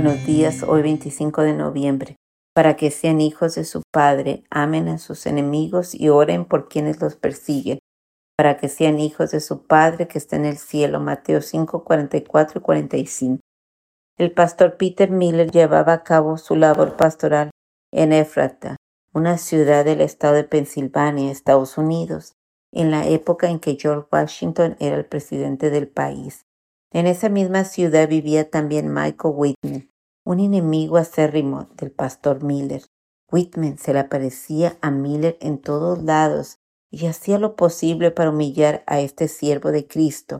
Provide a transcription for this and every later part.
Buenos días, hoy 25 de noviembre. Para que sean hijos de su Padre, amen a sus enemigos y oren por quienes los persiguen. Para que sean hijos de su Padre que está en el cielo. Mateo 5, 44 y 45. El pastor Peter Miller llevaba a cabo su labor pastoral en Ephrata, una ciudad del estado de Pensilvania, Estados Unidos, en la época en que George Washington era el presidente del país. En esa misma ciudad vivía también Michael Whitman, un enemigo acérrimo del pastor Miller. Whitman se le aparecía a Miller en todos lados y hacía lo posible para humillar a este siervo de Cristo.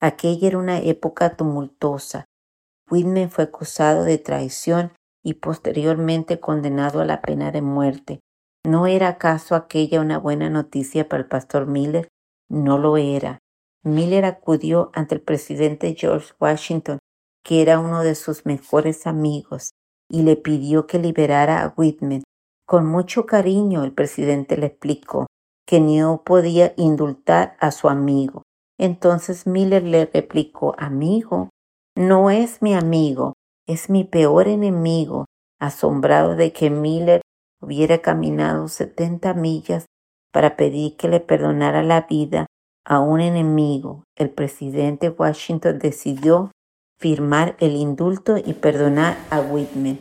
Aquella era una época tumultuosa. Whitman fue acusado de traición y posteriormente condenado a la pena de muerte. ¿No era acaso aquella una buena noticia para el pastor Miller? No lo era. Miller acudió ante el presidente George Washington, que era uno de sus mejores amigos, y le pidió que liberara a Whitman. Con mucho cariño el presidente le explicó que no podía indultar a su amigo. Entonces Miller le replicó, amigo, no es mi amigo, es mi peor enemigo, asombrado de que Miller hubiera caminado setenta millas para pedir que le perdonara la vida a un enemigo, el presidente Washington decidió firmar el indulto y perdonar a Whitman.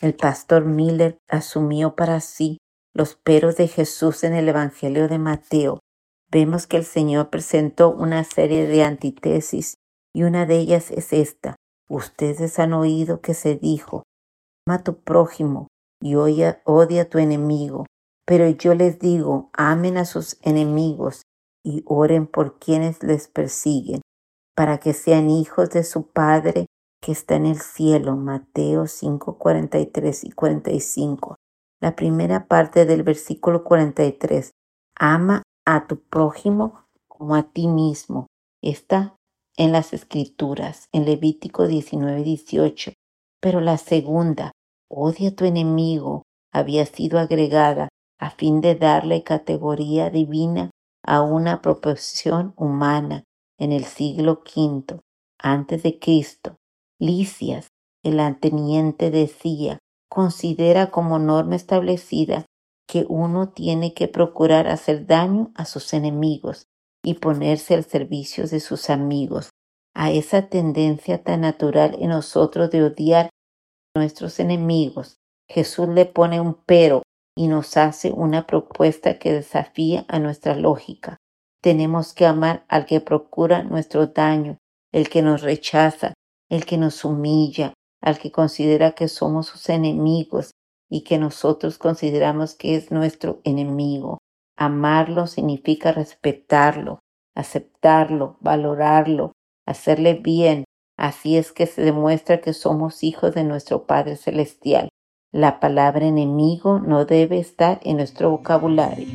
El pastor Miller asumió para sí los peros de Jesús en el Evangelio de Mateo. Vemos que el Señor presentó una serie de antítesis y una de ellas es esta. Ustedes han oído que se dijo, ama a tu prójimo y odia, odia a tu enemigo. Pero yo les digo, amen a sus enemigos y oren por quienes les persiguen, para que sean hijos de su Padre que está en el cielo. Mateo 5, 43 y 45. La primera parte del versículo 43. Ama a tu prójimo como a ti mismo. Está en las escrituras, en Levítico 19, 18. Pero la segunda, odia a tu enemigo, había sido agregada a fin de darle categoría divina a una proporción humana en el siglo V antes de Cristo. Licias, el ateniente, decía, considera como norma establecida que uno tiene que procurar hacer daño a sus enemigos y ponerse al servicio de sus amigos. A esa tendencia tan natural en nosotros de odiar a nuestros enemigos, Jesús le pone un pero y nos hace una propuesta que desafía a nuestra lógica. Tenemos que amar al que procura nuestro daño, el que nos rechaza, el que nos humilla, al que considera que somos sus enemigos y que nosotros consideramos que es nuestro enemigo. Amarlo significa respetarlo, aceptarlo, valorarlo, hacerle bien. Así es que se demuestra que somos hijos de nuestro Padre Celestial. La palabra enemigo no debe estar en nuestro vocabulario.